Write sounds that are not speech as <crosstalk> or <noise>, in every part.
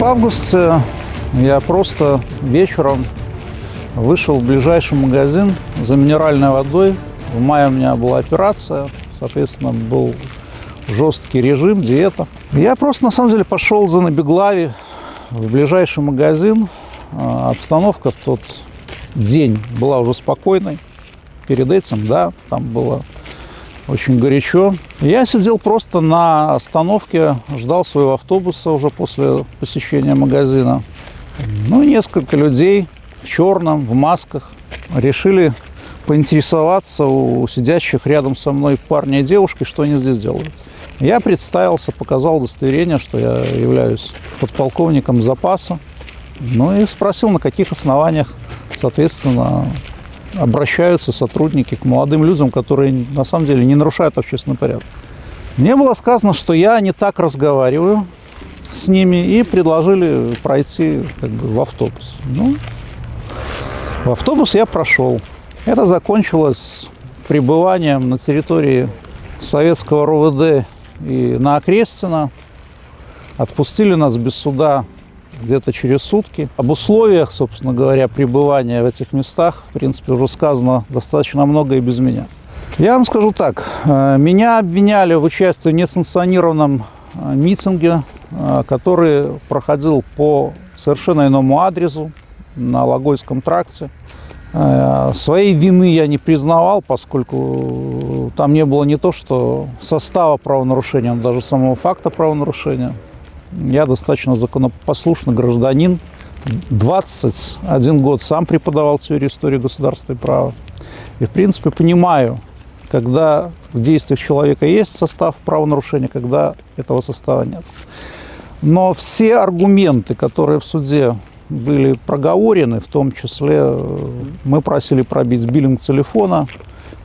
В августе я просто вечером вышел в ближайший магазин за минеральной водой. В мае у меня была операция, соответственно, был жесткий режим, диета. Я просто, на самом деле, пошел за Набеглави в ближайший магазин. А, обстановка в тот день была уже спокойной. Перед этим, да, там было очень горячо. Я сидел просто на остановке, ждал своего автобуса уже после посещения магазина. Ну, несколько людей в черном, в масках решили поинтересоваться у сидящих рядом со мной парня и девушки, что они здесь делают. Я представился, показал удостоверение, что я являюсь подполковником запаса. Ну и спросил, на каких основаниях, соответственно, обращаются сотрудники к молодым людям, которые на самом деле не нарушают общественный порядок. Мне было сказано, что я не так разговариваю с ними и предложили пройти как бы, в автобус. Ну, в автобус я прошел. Это закончилось пребыванием на территории советского РОВД и на Окрестина. Отпустили нас без суда где-то через сутки. Об условиях, собственно говоря, пребывания в этих местах, в принципе, уже сказано достаточно много и без меня. Я вам скажу так. Э, меня обвиняли в участии в несанкционированном э, митинге, э, который проходил по совершенно иному адресу на Логойском тракте. Своей вины я не признавал, поскольку там не было не то, что состава правонарушения, но даже самого факта правонарушения. Я достаточно законопослушный гражданин. 21 год сам преподавал теорию истории государства и права. И, в принципе, понимаю, когда в действиях человека есть состав правонарушения, когда этого состава нет. Но все аргументы, которые в суде были проговорены, в том числе мы просили пробить биллинг телефона,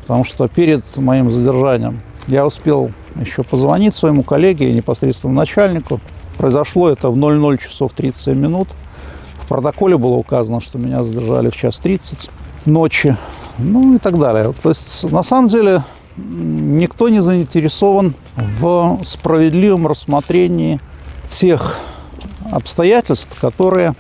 потому что перед моим задержанием я успел еще позвонить своему коллеге и непосредственному начальнику, Произошло это в 00 часов 37 минут. В протоколе было указано, что меня задержали в час 30 ночи, ну и так далее. То есть, на самом деле, никто не заинтересован в справедливом рассмотрении тех обстоятельств, которые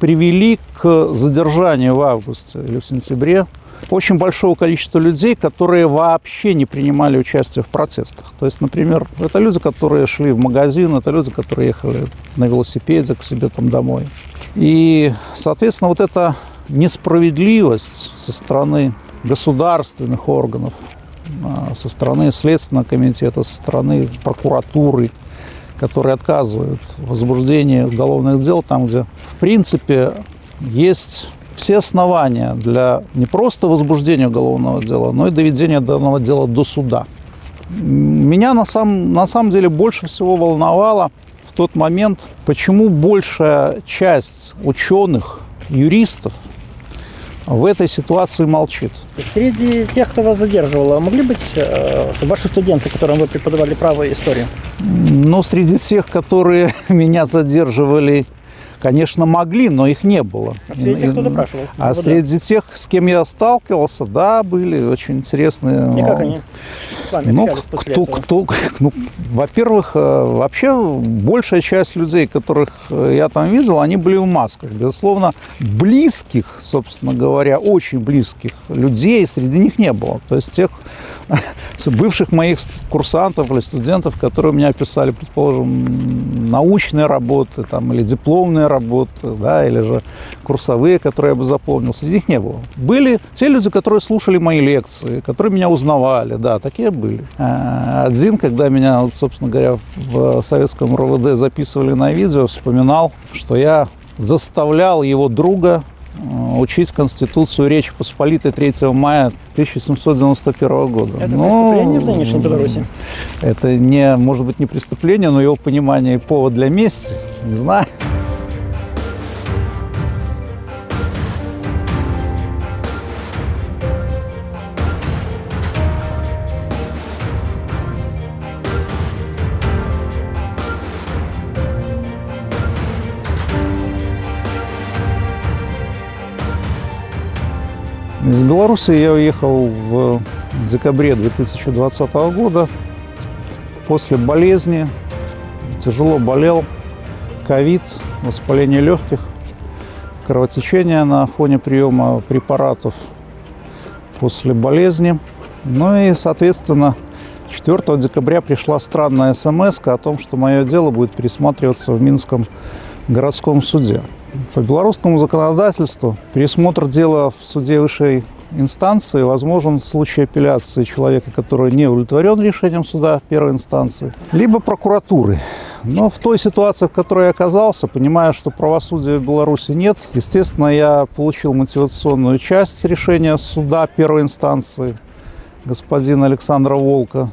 привели к задержанию в августе или в сентябре очень большого количества людей, которые вообще не принимали участие в протестах. То есть, например, это люди, которые шли в магазин, это люди, которые ехали на велосипеде к себе там домой. И, соответственно, вот эта несправедливость со стороны государственных органов, а, со стороны Следственного комитета, со стороны прокуратуры, которые отказывают в возбуждении уголовных дел там, где, в принципе, есть все основания для не просто возбуждения уголовного дела, но и доведения данного дела до суда. Меня на, самом на самом деле больше всего волновало в тот момент, почему большая часть ученых, юристов в этой ситуации молчит. Среди тех, кто вас задерживал, могли быть э, ваши студенты, которым вы преподавали право и историю? Ну, среди тех, которые <laughs> меня задерживали Конечно, могли, но их не было. А среди тех, кто допрашивал? А ну, среди да. тех, с кем я сталкивался, да, были очень интересные. И как они с вами ну, кто, кто, <laughs> ну, во-первых, э, вообще большая часть людей, которых э, я там видел, они были в масках. Безусловно, близких, собственно говоря, очень близких людей среди них не было. То есть тех <laughs> бывших моих курсантов или студентов, которые у меня писали, предположим, научные работы там, или дипломные работы, да, или же курсовые, которые я бы запомнил, среди них не было. Были те люди, которые слушали мои лекции, которые меня узнавали, да, такие были. А, один, когда меня, собственно говоря, в советском РОВД записывали на видео, вспоминал, что я заставлял его друга Э, учить Конституцию Речи Посполитой 3 мая 1791 года. Это но, преступление в нынешней Беларуси? Это не, может быть, не преступление, но его понимание и повод для мести, не знаю. Беларуси я уехал в декабре 2020 года после болезни. Тяжело болел. ковид, воспаление легких, кровотечение на фоне приема препаратов после болезни. Ну и, соответственно, 4 декабря пришла странная смс о том, что мое дело будет пересматриваться в Минском городском суде. По белорусскому законодательству пересмотр дела в суде высшей инстанции возможен в случае апелляции человека, который не удовлетворен решением суда первой инстанции, либо прокуратуры. Но в той ситуации, в которой я оказался, понимая, что правосудия в Беларуси нет, естественно, я получил мотивационную часть решения суда первой инстанции господина Александра Волка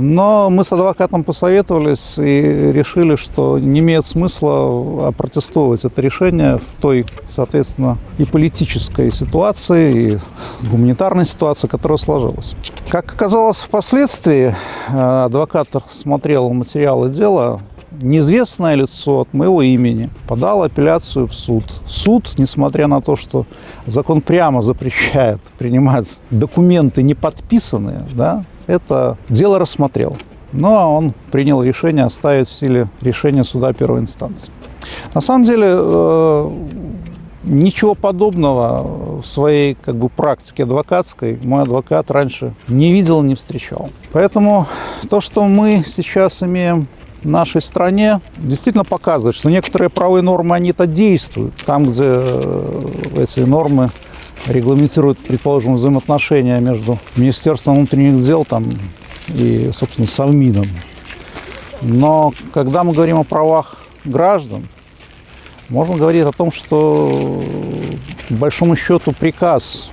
но мы с адвокатом посоветовались и решили, что не имеет смысла опротестовывать это решение в той, соответственно, и политической ситуации, и гуманитарной ситуации, которая сложилась. Как оказалось впоследствии, э, адвокат смотрел материалы дела, неизвестное лицо от моего имени подало апелляцию в суд. Суд, несмотря на то, что закон прямо запрещает принимать документы не подписанные, да, это дело рассмотрел. Но он принял решение оставить в силе решения суда первой инстанции. На самом деле э, ничего подобного в своей как бы, практике адвокатской мой адвокат раньше не видел, не встречал. Поэтому то, что мы сейчас имеем в нашей стране, действительно показывает, что некоторые правовые нормы, они-то действуют. Там, где э, эти нормы регламентирует, предположим, взаимоотношения между Министерством внутренних дел там, и, собственно, Совмином. Но когда мы говорим о правах граждан, можно говорить о том, что, по большому счету, приказ,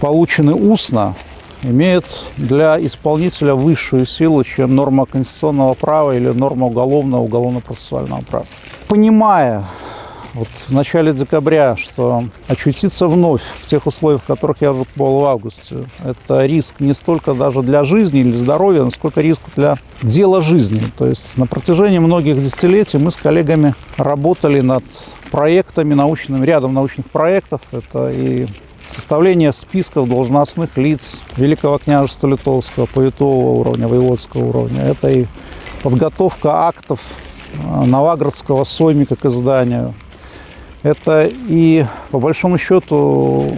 полученный устно, имеет для исполнителя высшую силу, чем норма конституционного права или норма уголовного, уголовно-процессуального права. Понимая вот в начале декабря, что очутиться вновь в тех условиях, в которых я побывал в августе, это риск не столько даже для жизни или здоровья, насколько риск для дела жизни. То есть на протяжении многих десятилетий мы с коллегами работали над проектами научными, рядом научных проектов. Это и составление списков должностных лиц Великого княжества Литовского, повитового уровня, воеводского уровня. Это и подготовка актов Новоградского соймика к изданию, это и, по большому счету,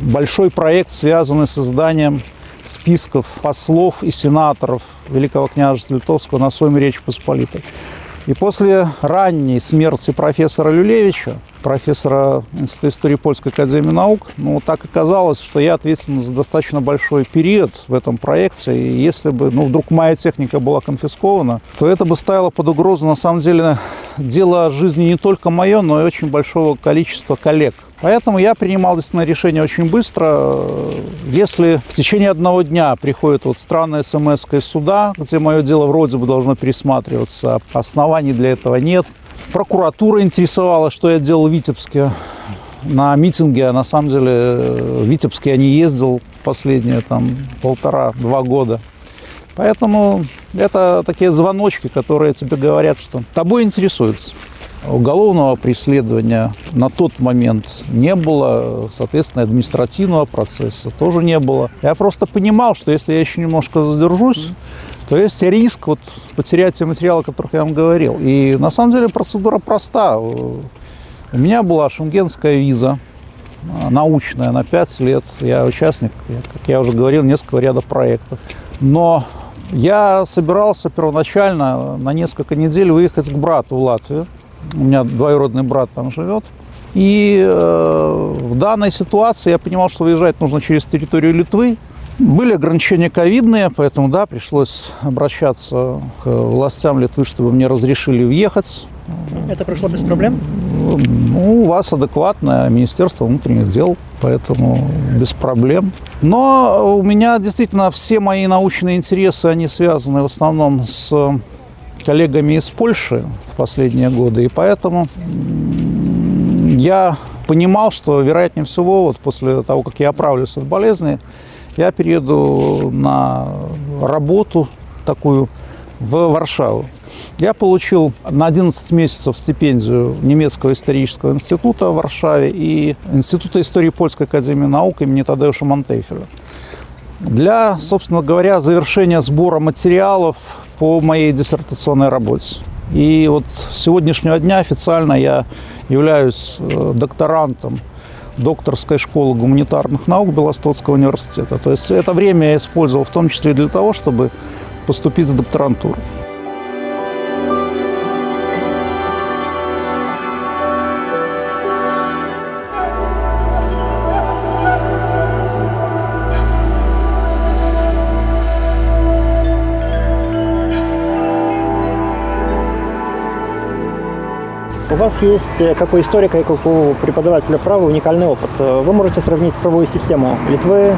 большой проект, связанный с изданием списков послов и сенаторов Великого княжества Литовского на Сойме Речи Посполитой. И после ранней смерти профессора Люлевича, профессора Института истории Польской академии наук, ну, так оказалось, что я ответственен за достаточно большой период в этом проекте. И если бы, ну, вдруг моя техника была конфискована, то это бы ставило под угрозу, на самом деле, дело жизни не только мое, но и очень большого количества коллег. Поэтому я принимал действительно решение очень быстро. Если в течение одного дня приходит вот странная смс из суда, где мое дело вроде бы должно пересматриваться, оснований для этого нет. Прокуратура интересовала, что я делал в Витебске на митинге, а на самом деле в Витебске я не ездил последние там полтора-два года. Поэтому это такие звоночки, которые тебе говорят, что тобой интересуются. Уголовного преследования на тот момент не было, соответственно, административного процесса тоже не было. Я просто понимал, что если я еще немножко задержусь, то есть риск вот потерять те материалы, о которых я вам говорил. И на самом деле процедура проста. У меня была шенгенская виза, научная на 5 лет. Я участник, как я уже говорил, несколько рядов проектов. Но я собирался первоначально на несколько недель выехать к брату в Латвию. У меня двоюродный брат там живет. И э, в данной ситуации я понимал, что выезжать нужно через территорию Литвы. Были ограничения ковидные, поэтому, да, пришлось обращаться к властям Литвы, чтобы мне разрешили въехать. Это прошло без проблем? Ну, у вас адекватное Министерство внутренних дел, поэтому без проблем. Но у меня действительно все мои научные интересы, они связаны в основном с коллегами из Польши в последние годы, и поэтому я понимал, что, вероятнее всего, вот после того, как я оправлюсь от болезни, я перееду на работу такую в Варшаву. Я получил на 11 месяцев стипендию немецкого исторического института в Варшаве и Института истории Польской академии наук имени Тадеуша Монтейфеля. Для, собственно говоря, завершения сбора материалов по моей диссертационной работе. И вот с сегодняшнего дня официально я являюсь э, докторантом докторской школы гуманитарных наук Белостокского университета. То есть это время я использовал в том числе для того, чтобы поступить в докторантуру. Вас есть, э, как у историка и как у преподавателя права, уникальный опыт. Э, Вы можете сравнить правовую систему Литвы,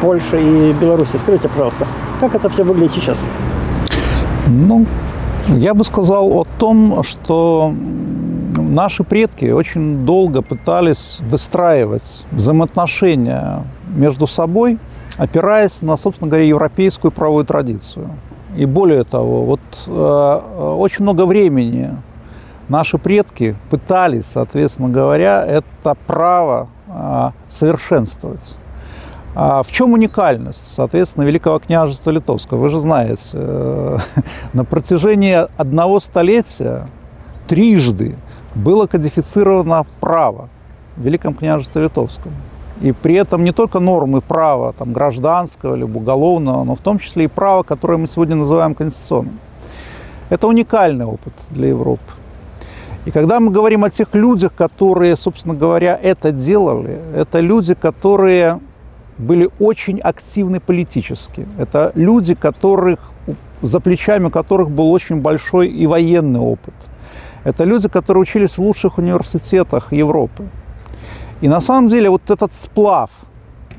Польши и Беларуси. Скажите, пожалуйста, как это все выглядит сейчас? Ну, я бы сказал о том, что наши предки очень долго пытались выстраивать взаимоотношения между собой, опираясь на, собственно говоря, европейскую правовую традицию. И более того, вот э, очень много времени наши предки пытались, соответственно говоря, это право э, совершенствовать. А в чем уникальность, соответственно, Великого княжества Литовского? Вы же знаете, э, <laughs> на протяжении одного столетия трижды было кодифицировано право в Великом княжестве Литовском. И при этом не только нормы права там, гражданского или уголовного, но в том числе и право, которое мы сегодня называем конституционным. Это уникальный опыт для Европы. И когда мы говорим о тех людях, которые, собственно говоря, это делали, это люди, которые были очень активны политически. Это люди, которых, за плечами которых был очень большой и военный опыт. Это люди, которые учились в лучших университетах Европы. И на самом деле вот этот сплав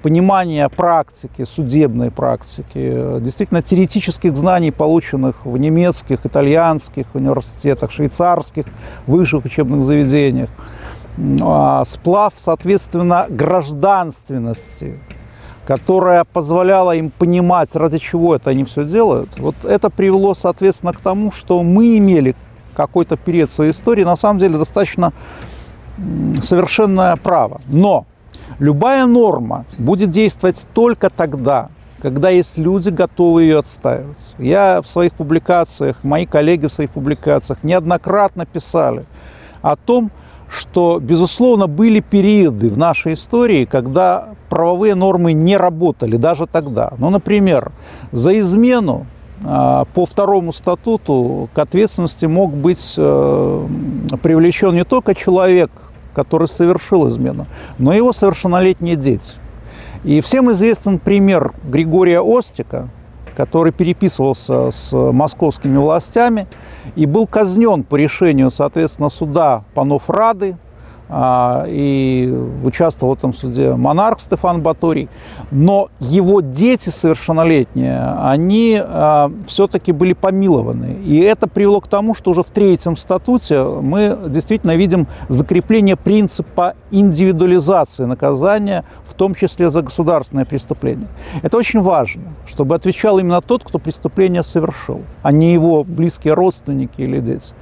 понимания практики, судебной практики, действительно теоретических знаний, полученных в немецких, итальянских университетах, швейцарских высших учебных заведениях, а, сплав, соответственно, гражданственности, которая позволяла им понимать, ради чего это они все делают, вот это привело, соответственно, к тому, что мы имели какой-то период своей истории, на самом деле, достаточно совершенное право. Но любая норма будет действовать только тогда, когда есть люди, готовы ее отстаивать. Я в своих публикациях, мои коллеги в своих публикациях неоднократно писали о том, что, безусловно, были периоды в нашей истории, когда правовые нормы не работали, даже тогда. Ну, например, за измену а, по второму статуту к ответственности мог быть э, привлечен не только человек, который совершил измену, но его совершеннолетние дети. И всем известен пример Григория Остика, который переписывался с московскими властями и был казнен по решению, соответственно, суда панов Рады, и участвовал в этом суде монарх Стефан Баторий, но его дети совершеннолетние, они а, все-таки были помилованы. И это привело к тому, что уже в третьем статуте мы действительно видим закрепление принципа индивидуализации наказания, в том числе за государственное преступление. Это очень важно, чтобы отвечал именно тот, кто преступление совершил, а не его близкие родственники или дети.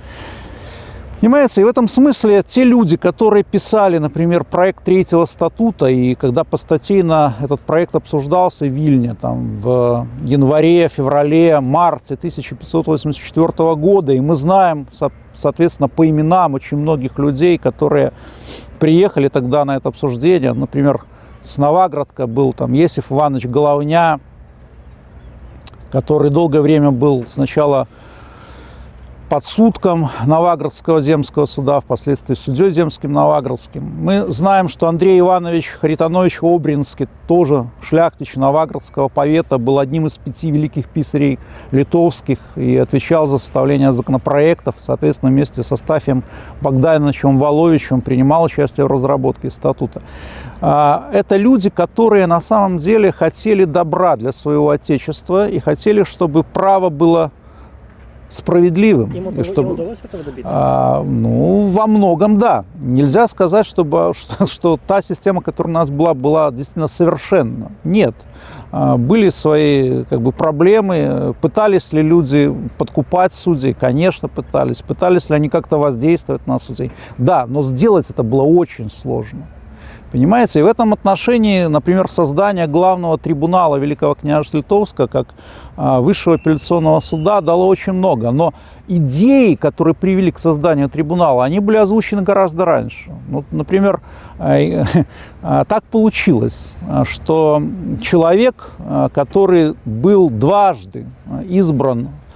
Понимаете, и в этом смысле те люди, которые писали, например, проект третьего статута, и когда постатейно этот проект обсуждался в Вильне там, в январе, феврале, марте 1584 года, и мы знаем, соответственно, по именам очень многих людей, которые приехали тогда на это обсуждение, например, с Новоградка был там Есиф Иванович Головня, который долгое время был сначала под сутком Новоградского земского суда, впоследствии судьей земским Новоградским. Мы знаем, что Андрей Иванович Харитонович Обринский, тоже шляхтич Новоградского повета, был одним из пяти великих писарей литовских и отвечал за составление законопроектов. Соответственно, вместе со Стафием Богдановичем Воловичем принимал участие в разработке статута. А, это люди, которые на самом деле хотели добра для своего отечества и хотели, чтобы право было справедливым. И чтобы, им удалось этого добиться? А, ну, во многом да. Нельзя сказать, чтобы, <laughs> что, что та система, которая у нас была, была действительно совершенна. Нет. А, были свои как бы, проблемы. Пытались ли люди подкупать судей? Конечно, пытались. Пытались ли они как-то воздействовать на судей? Да, но сделать это было очень сложно. Понимаете? И в этом отношении, например, создание главного трибунала Великого княжества Литовска как а, высшего апелляционного суда дало очень много. Но идеи, которые привели к созданию трибунала, они были озвучены гораздо раньше. Вот, например, а, <laughs> так получилось, что человек, который был дважды избран а,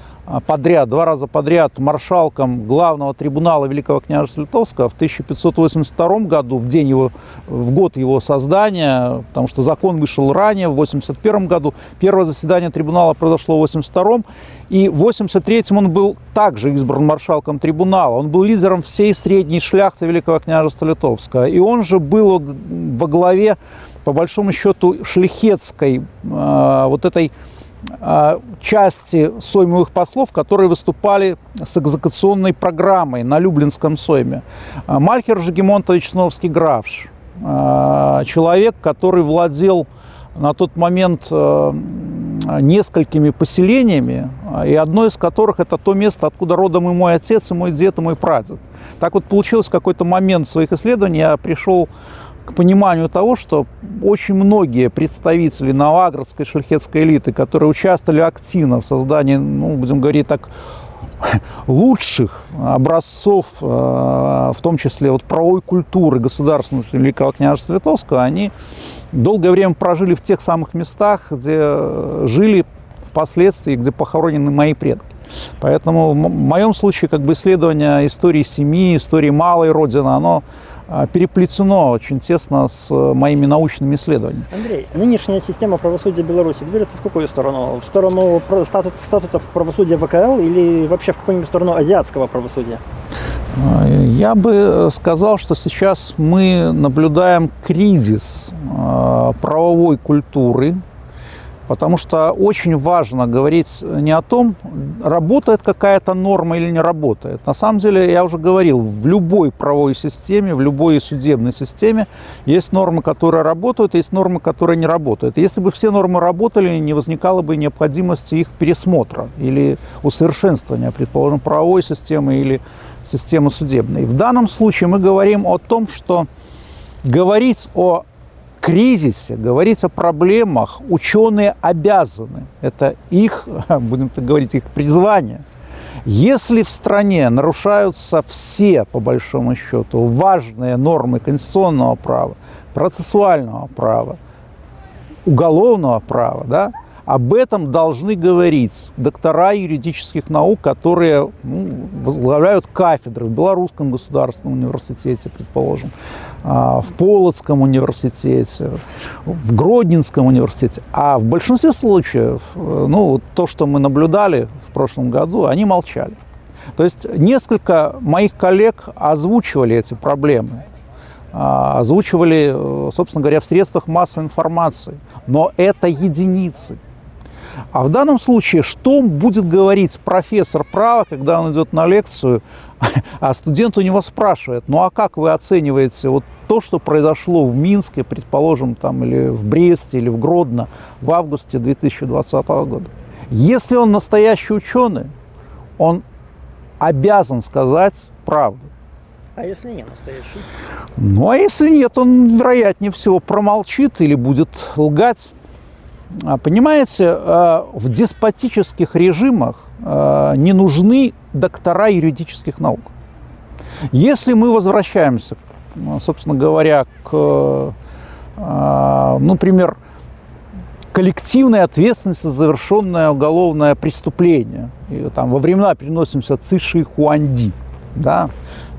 подряд, два раза подряд маршалком главного трибунала Великого княжества Литовского в 1582 году, в день его, в год его создания, потому что закон вышел ранее, в 81 году. Первое заседание трибунала произошло в 82 и в 83 он был также избран маршалком трибунала. Он был лидером всей средней шляхты Великого княжества Литовского. И он же был во главе, по большому счету, шляхетской э, вот этой а, части соймовых послов, которые выступали с экзекуционной программой на Люблинском сойме. А, Мальхер Жегемонтович Новский Графш, а, человек, который владел на тот момент несколькими поселениями, и одно из которых это то место, откуда родом и мой отец, и мой дед, и мой прадед. Так вот получилось в какой-то момент своих исследований, я пришел к пониманию того, что очень многие представители новоградской шерхетской элиты, которые участвовали активно в создании, ну, будем говорить так, <laughs> лучших образцов, э, в том числе вот правовой культуры государственности Великого княжества Литовского, они долгое время прожили в тех самых местах, где жили впоследствии, где похоронены мои предки. Поэтому в моем случае как бы исследование истории семьи, истории малой Родины, оно переплетено очень тесно с э, моими научными исследованиями. Андрей, нынешняя система правосудия Беларуси движется в какую сторону? В сторону статут, статутов правосудия ВКЛ или вообще в какую-нибудь сторону азиатского правосудия? А, я бы сказал, что сейчас мы наблюдаем кризис а, правовой культуры Потому что очень важно говорить не о том, работает какая-то норма или не работает. На самом деле, я уже говорил, в любой правовой системе, в любой судебной системе есть нормы, которые работают, есть нормы, которые не работают. Если бы все нормы работали, не возникало бы необходимости их пересмотра или усовершенствования, предположим, правовой системы или системы судебной. В данном случае мы говорим о том, что говорить о кризисе, говорить о проблемах ученые обязаны. Это их, <laughs> будем так говорить, их призвание. Если в стране нарушаются все, по большому счету, важные нормы конституционного права, процессуального права, уголовного права, да, об этом должны говорить доктора юридических наук, которые ну, возглавляют кафедры в Белорусском государственном университете, предположим, а, в Полоцком университете, в Гродненском университете. А в большинстве случаев, ну, то, что мы наблюдали в прошлом году, они молчали. То есть несколько моих коллег озвучивали эти проблемы, а, озвучивали, э, собственно говоря, в средствах массовой информации. Но это единицы. А в данном случае, что будет говорить профессор права, когда он идет на лекцию, <laughs> а студент у него спрашивает, ну а как вы оцениваете вот то, что произошло в Минске, предположим, там, или в Бресте, или в Гродно в августе 2020 года? Если он настоящий ученый, он обязан сказать правду. А если не настоящий? Ну, а если нет, он, вероятнее всего, промолчит или будет лгать. А, понимаете, а, в деспотических режимах а, не нужны доктора юридических наук. Если мы возвращаемся, собственно говоря, к, например, коллективной ответственности за завершенное уголовное преступление. И, там, во времена переносимся Циши Хуанди, да,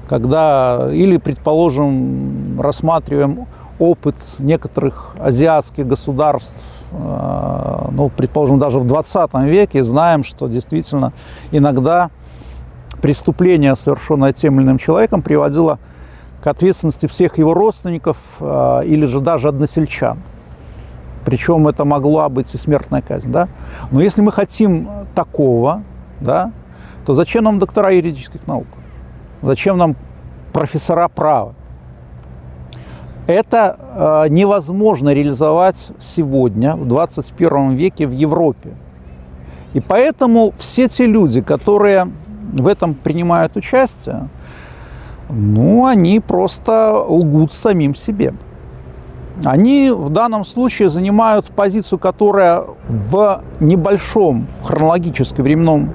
когда, или, предположим, рассматриваем опыт некоторых азиатских государств ну, предположим, даже в 20 веке, знаем, что действительно иногда преступление, совершенное тем или иным человеком, приводило к ответственности всех его родственников э, или же даже односельчан. Причем это могла быть и смертная казнь. Да? Но если мы хотим такого, да, то зачем нам доктора юридических наук? Зачем нам профессора права? Это э, невозможно реализовать сегодня, в 21 веке в Европе. И поэтому все те люди, которые в этом принимают участие, ну, они просто лгут самим себе. они в данном случае занимают позицию, которая в небольшом хронологическом временном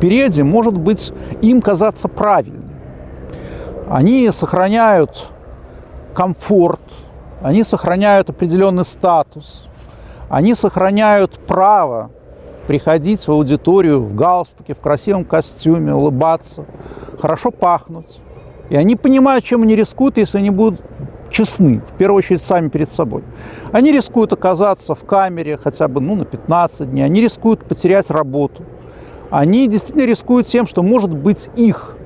периоде может быть им казаться правильной. Они сохраняют комфорт, они сохраняют определенный статус, они сохраняют право приходить в аудиторию в галстуке, в красивом костюме, улыбаться, хорошо пахнуть. И они понимают, чем они рискуют, если они будут честны, в первую очередь сами перед собой. Они рискуют оказаться в камере хотя бы ну, на 15 дней, они рискуют потерять работу. Они действительно рискуют тем, что, может быть, их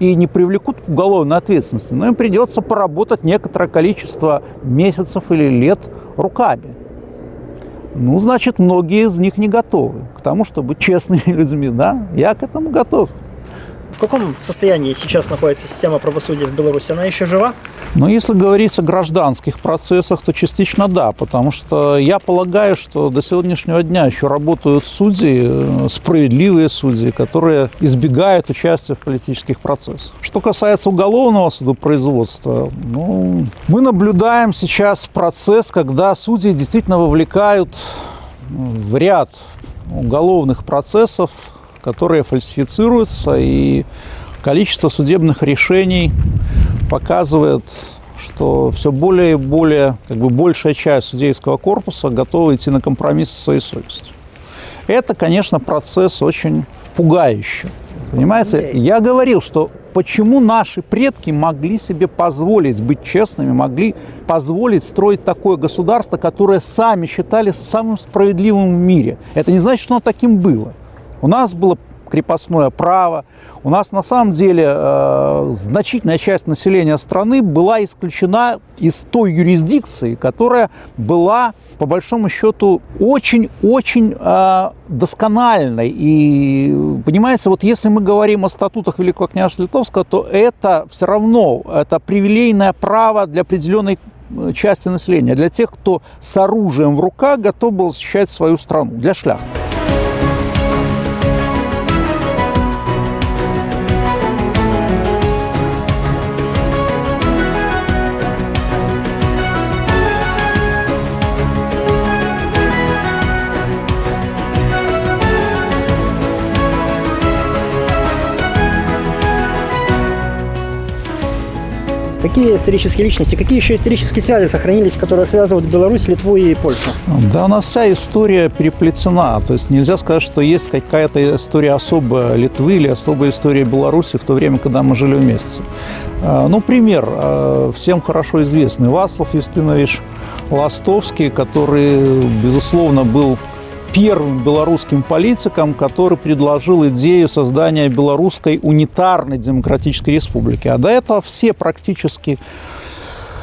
и не привлекут к уголовной ответственности, но им придется поработать некоторое количество месяцев или лет руками. Ну, значит, многие из них не готовы к тому, чтобы честными <laughs> людьми, да? Я к этому готов. В каком состоянии сейчас находится система правосудия в Беларуси? Она еще жива? Но если говорить о гражданских процессах, то частично да, потому что я полагаю, что до сегодняшнего дня еще работают судьи, э, справедливые судьи, которые избегают участия в политических процессах. Что касается уголовного судопроизводства, ну, мы наблюдаем сейчас процесс, когда судьи действительно вовлекают в ряд уголовных процессов которые фальсифицируются, и количество судебных решений показывает, что все более и более, как бы большая часть судейского корпуса готова идти на компромисс со своей совестью. Это, конечно, процесс очень пугающий. Понимаете, я говорил, что почему наши предки могли себе позволить быть честными, могли позволить строить такое государство, которое сами считали самым справедливым в мире. Это не значит, что оно таким было. У нас было крепостное право. У нас на самом деле э, значительная часть населения страны была исключена из той юрисдикции, которая была, по большому счету, очень-очень э, доскональной. И, понимаете, вот если мы говорим о статутах Великого княжества Литовского, то это все равно, это привилейное право для определенной э, части населения, для тех, кто с оружием в руках готов был защищать свою страну, для шляхты. Какие исторические личности, какие еще исторические связи сохранились, которые связывают Беларусь, Литву и Польшу? Да, у нас вся история переплетена. То есть нельзя сказать, что есть какая-то история особая Литвы или особая история Беларуси в то время, когда мы жили вместе. А, ну, пример а, всем хорошо известный. Васлав Юстинович Ластовский, который, безусловно, был первым белорусским политиком, который предложил идею создания белорусской унитарной демократической республики. А до этого все практически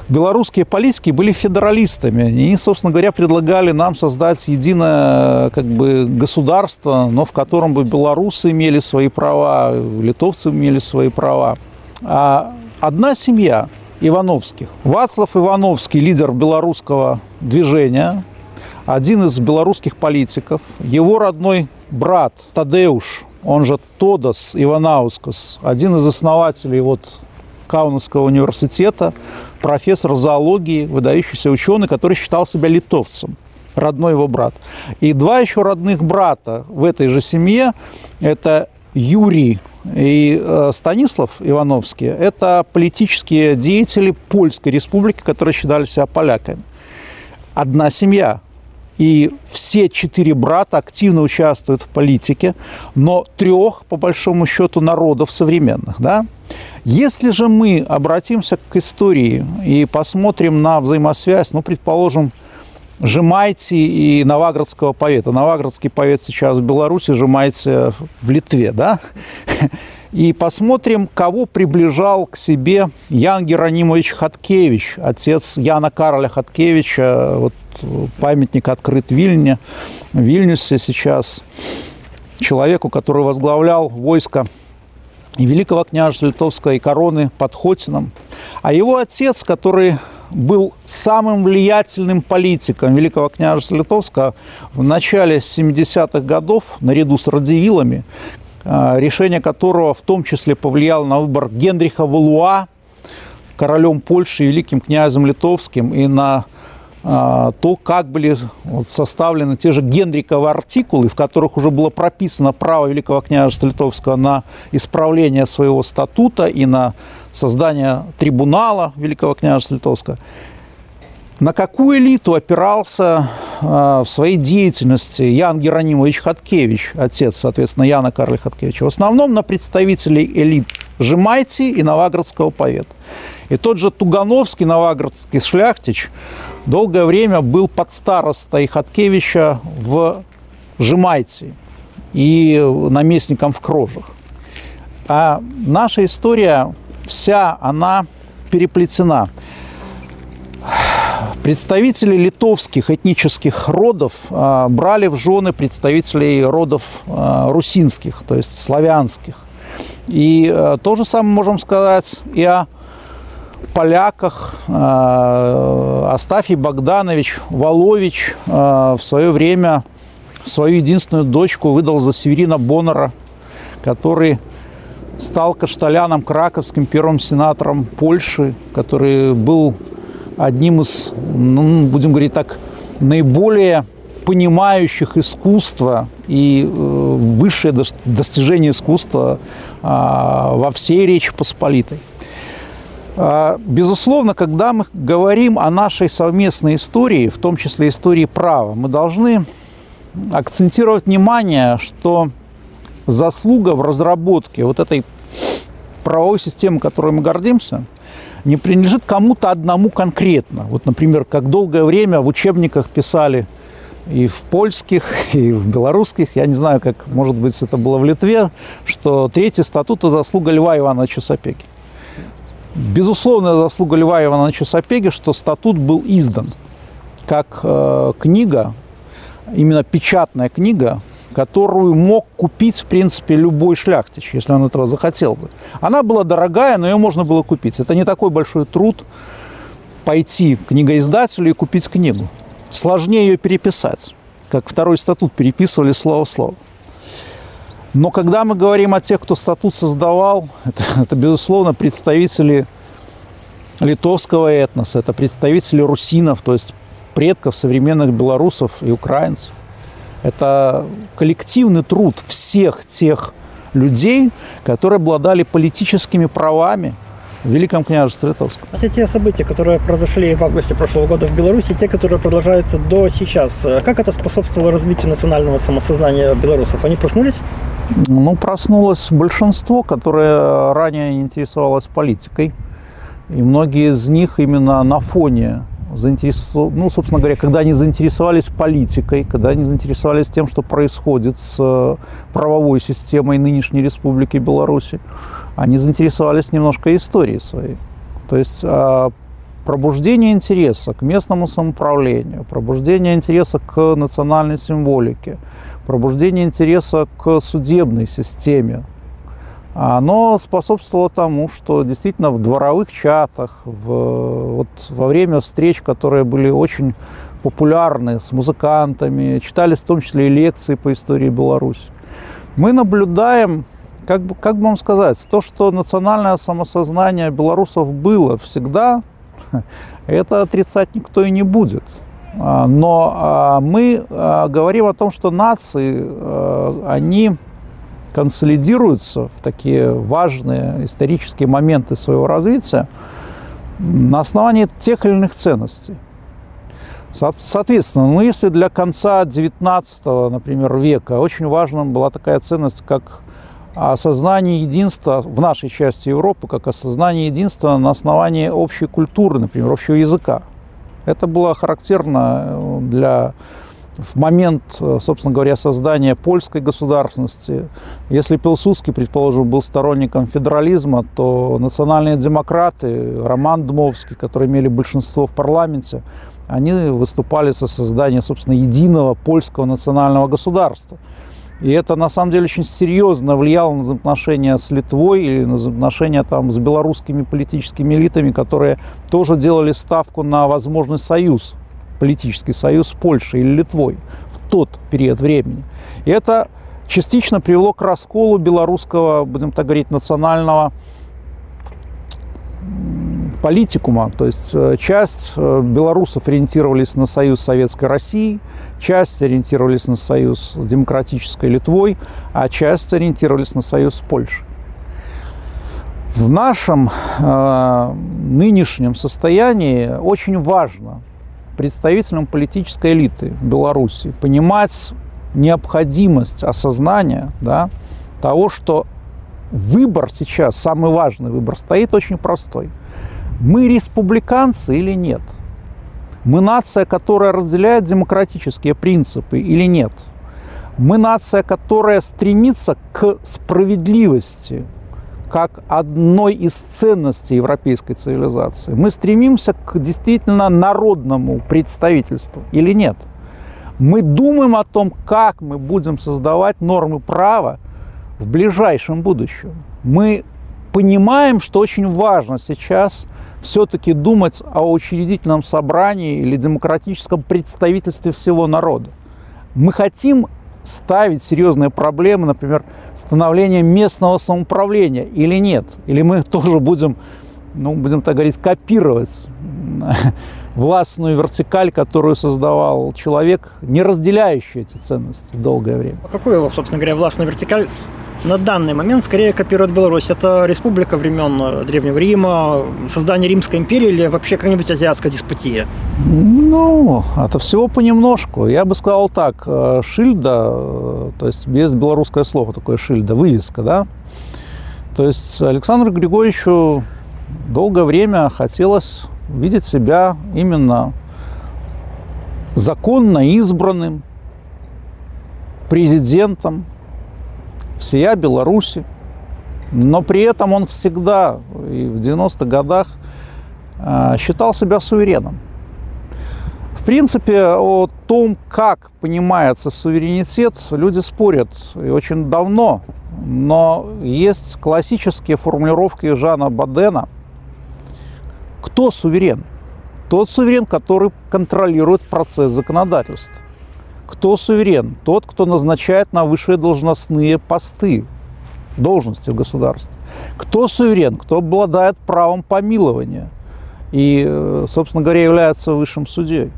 белорусские политики были федералистами. Они, собственно говоря, предлагали нам создать единое как бы, государство, но в котором бы белорусы имели свои права, литовцы имели свои права. А одна семья Ивановских. Вацлав Ивановский, лидер белорусского движения, один из белорусских политиков, его родной брат Тадеуш, он же Тодос Иванаускас, один из основателей вот Каунасского университета, профессор зоологии, выдающийся ученый, который считал себя литовцем родной его брат. И два еще родных брата в этой же семье, это Юрий и э, Станислав Ивановский, это политические деятели Польской республики, которые считали себя поляками. Одна семья, и все четыре брата активно участвуют в политике, но трех, по большому счету, народов современных. Да? Если же мы обратимся к истории и посмотрим на взаимосвязь, ну, предположим, Жемайти и Новоградского повета. Новоградский повет сейчас в Беларуси, Жемайти в Литве, да? И посмотрим, кого приближал к себе Ян Геронимович Хаткевич, отец Яна Кароля Хаткевича. Вот памятник открыт в Вильне, в Вильнюсе сейчас. Человеку, который возглавлял войско и Великого княжества Литовского, и короны под Хотином. А его отец, который был самым влиятельным политиком Великого княжества Литовского в начале 70-х годов, наряду с Радзивиллами, решение которого в том числе повлияло на выбор Генриха Валуа королем Польши и великим князем литовским и на а, то, как были составлены те же Генриковы артикулы, в которых уже было прописано право Великого княжества Литовского на исправление своего статута и на создание трибунала Великого княжества Литовского, на какую элиту опирался в своей деятельности Ян Геронимович Хаткевич, отец, соответственно, Яна Карли Хаткевича? В основном на представителей элит Жемайти и Новоградского повета. И тот же Тугановский, Новоградский шляхтич, долгое время был под старостой Хаткевича в Жемайте и наместником в Крожах. А наша история вся, она переплетена. Представители литовских этнических родов а, брали в жены представителей родов а, русинских, то есть славянских. И а, то же самое можем сказать и о поляках. Астафий Богданович Волович в свое время свою единственную дочку выдал за Северина Боннера, который стал кашталяном краковским, первым сенатором Польши, который был одним из, ну, будем говорить так, наиболее понимающих искусство и э, высшее достижение искусства э, во всей Речи Посполитой. Э, безусловно, когда мы говорим о нашей совместной истории, в том числе истории права, мы должны акцентировать внимание, что заслуга в разработке вот этой правовой системы, которой мы гордимся, не принадлежит кому-то одному конкретно. Вот, например, как долгое время в учебниках писали и в польских, <laughs> и в белорусских, я не знаю, как, может быть, это было в Литве, что третий статут – заслуга Льва Ивановича Сапеги. Безусловная заслуга Льва Ивановича Сапеги, что статут был издан как э, книга, именно печатная книга, которую мог купить, в принципе, любой шляхтич, если он этого захотел бы. Она была дорогая, но ее можно было купить. Это не такой большой труд пойти к книгоиздателю и купить книгу. Сложнее ее переписать, как второй статут переписывали слово в слово. Но когда мы говорим о тех, кто статут создавал, <laughs> это, это безусловно, представители литовского этноса, это представители русинов, то есть предков современных белорусов и украинцев. Это коллективный труд всех тех людей, которые обладали политическими правами в Великом княжестве Литовском. Все те события, которые произошли в августе прошлого года в Беларуси, те, которые продолжаются до сейчас, как это способствовало развитию национального самосознания белорусов? Они проснулись? Ну, проснулось большинство, которое ранее интересовалось политикой. И многие из них именно на фоне заинтересов... ну, собственно говоря, когда они заинтересовались политикой, когда они заинтересовались тем, что происходит с э, правовой системой нынешней Республики Беларусь, они заинтересовались немножко историей своей. То есть а, пробуждение интереса к местному самоуправлению, пробуждение интереса к национальной символике, пробуждение интереса к судебной системе, оно способствовало тому, что действительно в дворовых чатах, в, вот во время встреч, которые были очень популярны с музыкантами, читались в том числе и лекции по истории Беларуси, мы наблюдаем, как бы, как бы вам сказать, то, что национальное самосознание белорусов было всегда, <laughs> это отрицать никто и не будет. А, но а, мы а, говорим о том, что нации, они консолидируются в такие важные исторические моменты своего развития на основании тех или иных ценностей. Соответственно, ну, если для конца XIX, например, века очень важна была такая ценность, как осознание единства в нашей части Европы, как осознание единства на основании общей культуры, например, общего языка. Это было характерно для в момент, э, собственно говоря, создания польской государственности, если Пилсудский, предположим, был сторонником федерализма, то национальные демократы, Роман Дмовский, которые имели большинство в парламенте, они выступали со созданием, собственно, единого польского национального государства. И это, на самом деле, очень серьезно влияло на взаимоотношения с Литвой или на взаимоотношения там, с белорусскими политическими элитами, которые тоже делали ставку на возможный союз политический союз с Польшей или Литвой в тот период времени. И это частично привело к расколу белорусского, будем так говорить, национального политикума, то есть э, часть э, белорусов ориентировались на союз Советской России, часть ориентировались на союз с демократической Литвой, а часть ориентировались на союз с Польшей. В нашем э, нынешнем состоянии очень важно представителям политической элиты Беларуси понимать необходимость осознания да, того, что выбор сейчас, самый важный выбор, стоит очень простой. Мы республиканцы или нет? Мы нация, которая разделяет демократические принципы или нет? Мы нация, которая стремится к справедливости, как одной из ценностей европейской цивилизации. Мы стремимся к действительно народному представительству или нет? Мы думаем о том, как мы будем создавать нормы права в ближайшем будущем. Мы понимаем, что очень важно сейчас все-таки думать о учредительном собрании или демократическом представительстве всего народа. Мы хотим ставить серьезные проблемы, например, становление местного самоуправления или нет? Или мы <laughs> тоже будем, ну, будем так говорить, копировать <laughs> властную вертикаль, которую создавал человек, не разделяющий эти ценности долгое время. А какую, собственно говоря, властную вертикаль на данный момент скорее копирует Беларусь. Это республика времен э, Древнего Рима, создание Римской империи или вообще какая-нибудь азиатская диспутия? Ну, это всего понемножку. Я бы сказал так, э, шильда, э, то есть есть белорусское слово такое шильда, вывеска, да? То есть Александру Григорьевичу долгое время хотелось видеть себя именно законно избранным президентом всея Беларуси. Но при этом он всегда, и в 90-х годах, а, считал себя сувереном. В принципе, о том, как понимается суверенитет, люди спорят и очень давно. Но есть классические формулировки Жана Бадена. Кто суверен? Тот суверен, который контролирует процесс законодательства. Кто суверен? Тот, кто назначает на высшие должностные посты, должности в государстве. Кто суверен? Кто обладает правом помилования и, э, собственно говоря, является высшим судьей.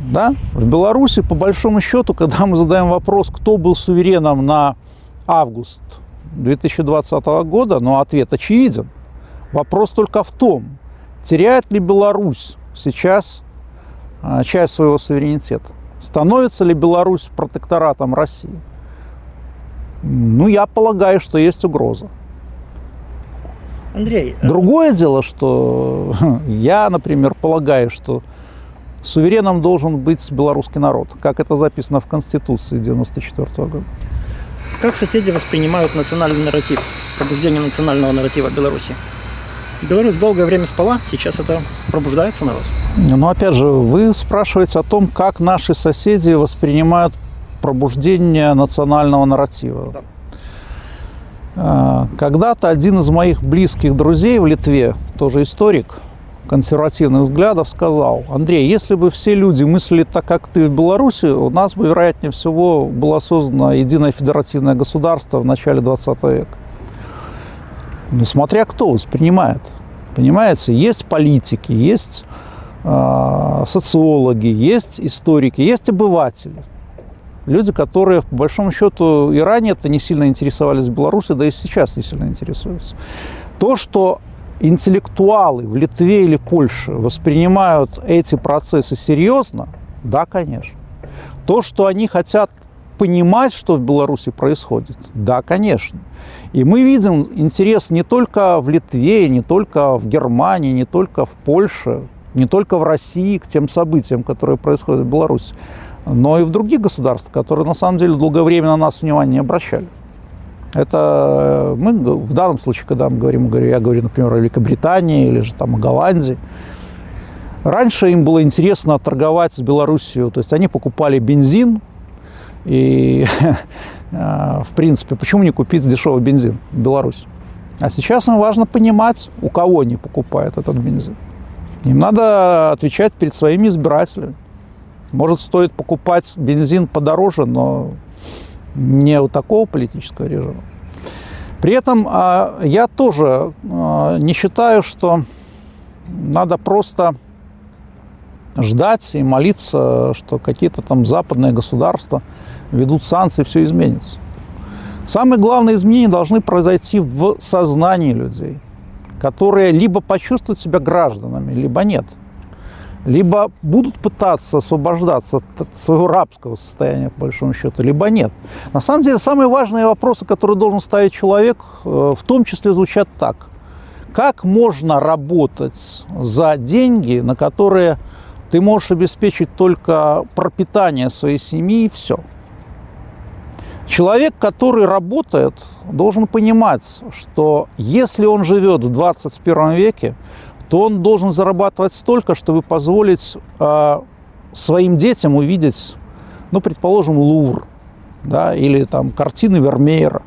Да? В Беларуси, по большому счету, когда мы задаем вопрос, кто был сувереном на август 2020 года, ну, ответ очевиден. Вопрос только в том, теряет ли Беларусь сейчас а, часть своего суверенитета. Становится ли Беларусь протекторатом России? Ну, я полагаю, что есть угроза. Андрей. Э, Другое дело, что <laughs> я, например, полагаю, что сувереном должен быть белорусский народ, как это записано в Конституции 1994 года. Как соседи воспринимают национальный нарратив, пробуждение национального нарратива Беларуси? Беларусь долгое время спала, сейчас это пробуждается народ. Но опять же, вы спрашиваете о том, как наши соседи воспринимают пробуждение национального нарратива. Да. А, когда-то один из моих близких друзей в Литве, тоже историк консервативных взглядов, сказал, Андрей, если бы все люди мыслили так, как ты в Беларуси, у нас бы, вероятнее всего, было создано единое федеративное государство в начале 20 века. Ну, смотря кто воспринимает. Понимаете, есть политики, есть э, социологи, есть историки, есть обыватели. Люди, которые, по большому счету, и ранее-то не сильно интересовались Беларусью, да и сейчас не сильно интересуются. То, что интеллектуалы в Литве или Польше воспринимают эти процессы серьезно, да, конечно. То, что они хотят понимать, что в Беларуси происходит? Да, конечно. И мы видим интерес не только в Литве, не только в Германии, не только в Польше, не только в России к тем событиям, которые происходят в Беларуси, но и в других государствах, которые на самом деле долгое время на нас внимания не обращали. Это э, мы в данном случае, когда мы говорим, я говорю, например, о Великобритании или же там о Голландии, раньше им было интересно торговать с Белоруссией, то есть они покупали бензин, и, <laughs> в принципе, почему не купить дешевый бензин в Беларуси? А сейчас им важно понимать, у кого они покупают этот бензин. Им надо отвечать перед своими избирателями. Может, стоит покупать бензин подороже, но не у такого политического режима. При этом а, я тоже а, не считаю, что надо просто ждать и молиться, что какие-то там западные государства ведут санкции, все изменится. Самые главные изменения должны произойти в сознании людей, которые либо почувствуют себя гражданами, либо нет. Либо будут пытаться освобождаться от своего рабского состояния, по большому счету, либо нет. На самом деле, самые важные вопросы, которые должен ставить человек, э, в том числе звучат так. Как можно работать за деньги, на которые ты можешь обеспечить только пропитание своей семьи и все. Человек, который работает, должен понимать, что если он живет в 21 веке, то он должен зарабатывать столько, чтобы позволить э, своим детям увидеть, ну, предположим, Лувр, да, или там картины Вермеера.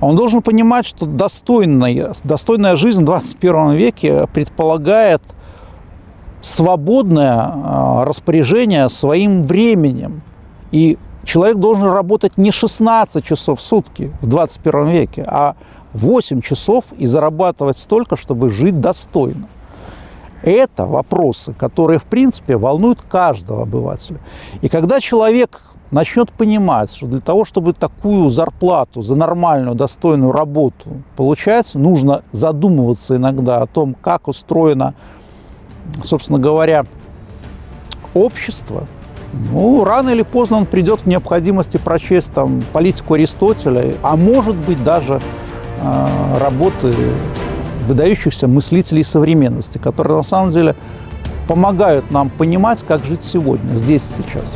Он должен понимать, что достойная, достойная жизнь в 21 веке предполагает – свободное а, распоряжение своим временем. И человек должен работать не 16 часов в сутки в 21 веке, а 8 часов и зарабатывать столько, чтобы жить достойно. Это вопросы, которые, в принципе, волнуют каждого обывателя. И когда человек начнет понимать, что для того, чтобы такую зарплату за нормальную, достойную работу получать, нужно задумываться иногда о том, как устроена собственно говоря, общество, ну, рано или поздно он придет к необходимости прочесть там политику Аристотеля, а может быть даже э, работы выдающихся мыслителей современности, которые на самом деле помогают нам понимать, как жить сегодня, здесь сейчас.